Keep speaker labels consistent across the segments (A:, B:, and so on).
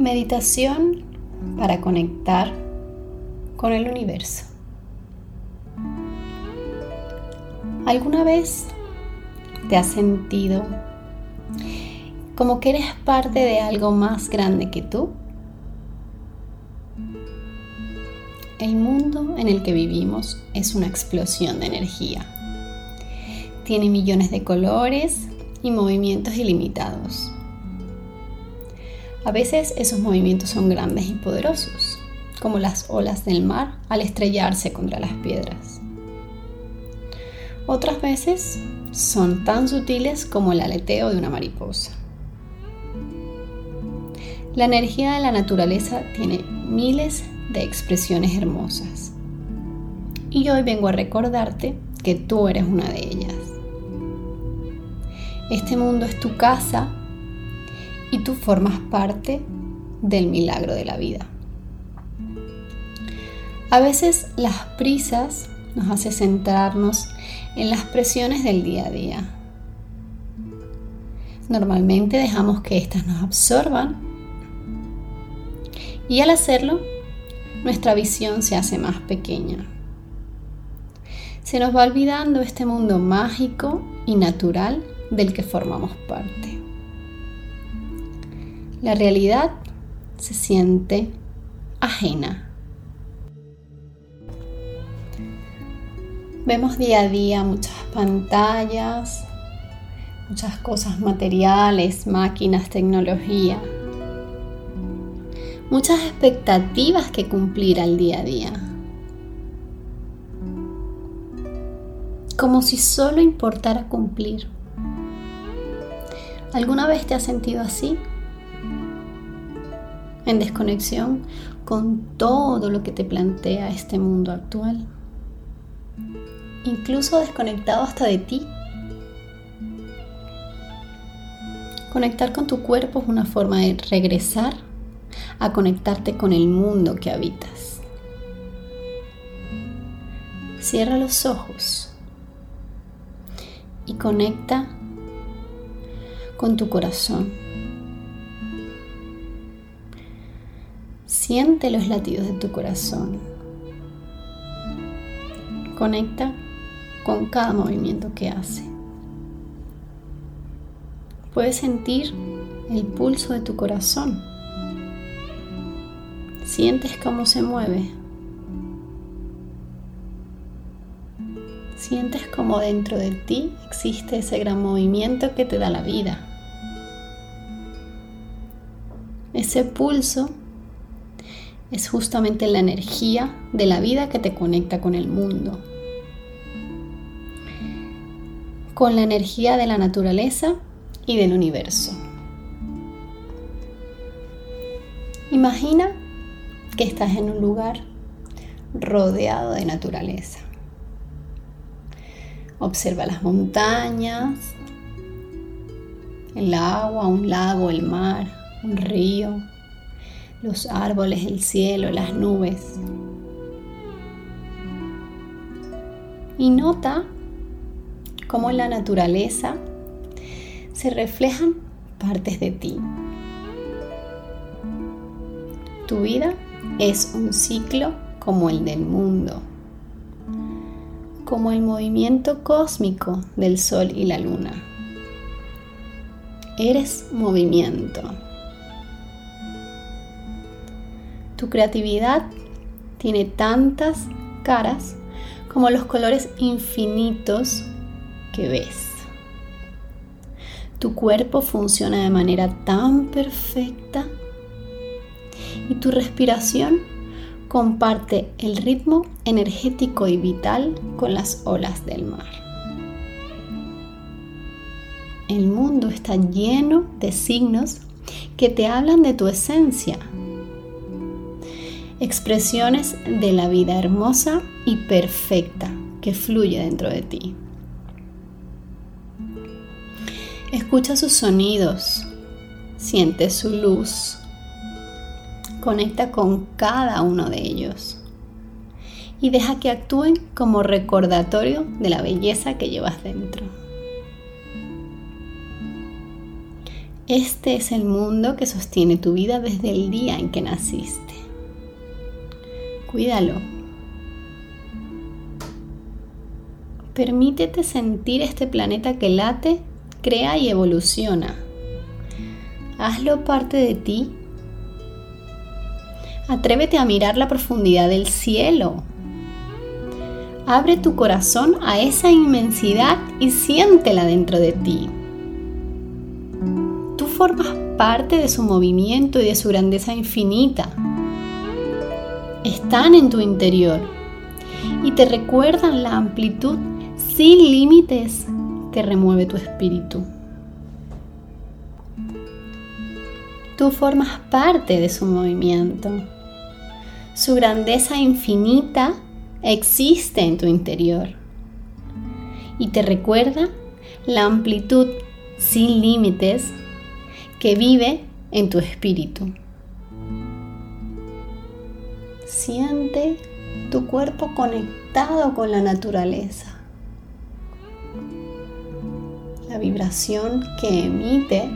A: Meditación para conectar con el universo. ¿Alguna vez te has sentido como que eres parte de algo más grande que tú? El mundo en el que vivimos es una explosión de energía. Tiene millones de colores y movimientos ilimitados. A veces esos movimientos son grandes y poderosos, como las olas del mar al estrellarse contra las piedras. Otras veces son tan sutiles como el aleteo de una mariposa. La energía de la naturaleza tiene miles de expresiones hermosas. Y hoy vengo a recordarte que tú eres una de ellas. Este mundo es tu casa y tú formas parte del milagro de la vida. A veces las prisas nos hacen centrarnos en las presiones del día a día. Normalmente dejamos que éstas nos absorban y al hacerlo nuestra visión se hace más pequeña. Se nos va olvidando este mundo mágico y natural del que formamos parte. La realidad se siente ajena. Vemos día a día muchas pantallas, muchas cosas materiales, máquinas, tecnología, muchas expectativas que cumplir al día a día. Como si solo importara cumplir. ¿Alguna vez te has sentido así? En desconexión con todo lo que te plantea este mundo actual. Incluso desconectado hasta de ti. Conectar con tu cuerpo es una forma de regresar a conectarte con el mundo que habitas. Cierra los ojos y conecta con tu corazón. Siente los latidos de tu corazón. Conecta con cada movimiento que hace. Puedes sentir el pulso de tu corazón. Sientes cómo se mueve. Sientes como dentro de ti existe ese gran movimiento que te da la vida. Ese pulso es justamente la energía de la vida que te conecta con el mundo, con la energía de la naturaleza y del universo. Imagina que estás en un lugar rodeado de naturaleza. Observa las montañas, el agua, un lago, el mar, un río, los árboles, el cielo, las nubes. Y nota cómo en la naturaleza se reflejan partes de ti. Tu vida es un ciclo como el del mundo, como el movimiento cósmico del sol y la luna. Eres movimiento. Tu creatividad tiene tantas caras como los colores infinitos que ves. Tu cuerpo funciona de manera tan perfecta y tu respiración comparte el ritmo energético y vital con las olas del mar. el mundo está lleno de signos que te hablan de tu esencia. Expresiones de la vida hermosa y perfecta que fluye dentro de ti. Escucha sus sonidos, siente su luz, conecta con cada uno de ellos y deja que actúen como recordatorio de la belleza que llevas dentro. Este es el mundo que sostiene tu vida desde el día en que naciste. Cuídalo. Permítete sentir este planeta que late crea y evoluciona. Hazlo parte de ti. Atrévete a mirar la profundidad del cielo. Abre tu corazón a esa inmensidad y siéntela dentro de ti. Tú formas parte de su movimiento y de su grandeza infinita. Están en tu interior y te recuerdan la amplitud sin límites que remueve tu espíritu. Tú formas parte de su movimiento. Su grandeza infinita existe en tu interior y te recuerda la amplitud sin límites que vive en tu espíritu. Siente tu cuerpo conectado con la naturaleza la vibración que emite.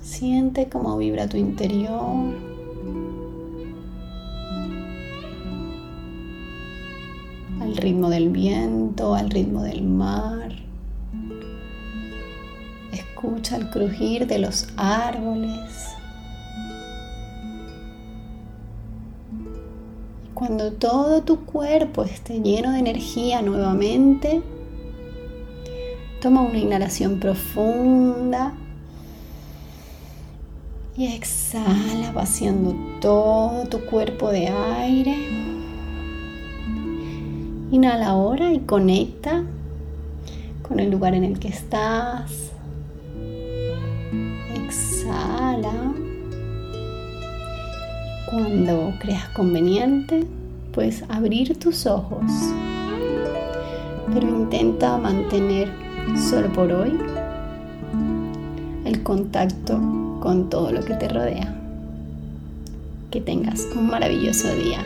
A: Siente cómo vibra tu interior. Al ritmo del viento, al ritmo del mar. Escucha el crujir de los árboles. Cuando todo tu cuerpo esté lleno de energía nuevamente, toma una inhalación profunda y exhala vaciando todo tu cuerpo de aire. Inhala ahora y conecta con el lugar en el que estás. Exhala. Cuando creas conveniente, puedes abrir tus ojos, pero intenta mantener solo por hoy el contacto con todo lo que te rodea. Que tengas un maravilloso día.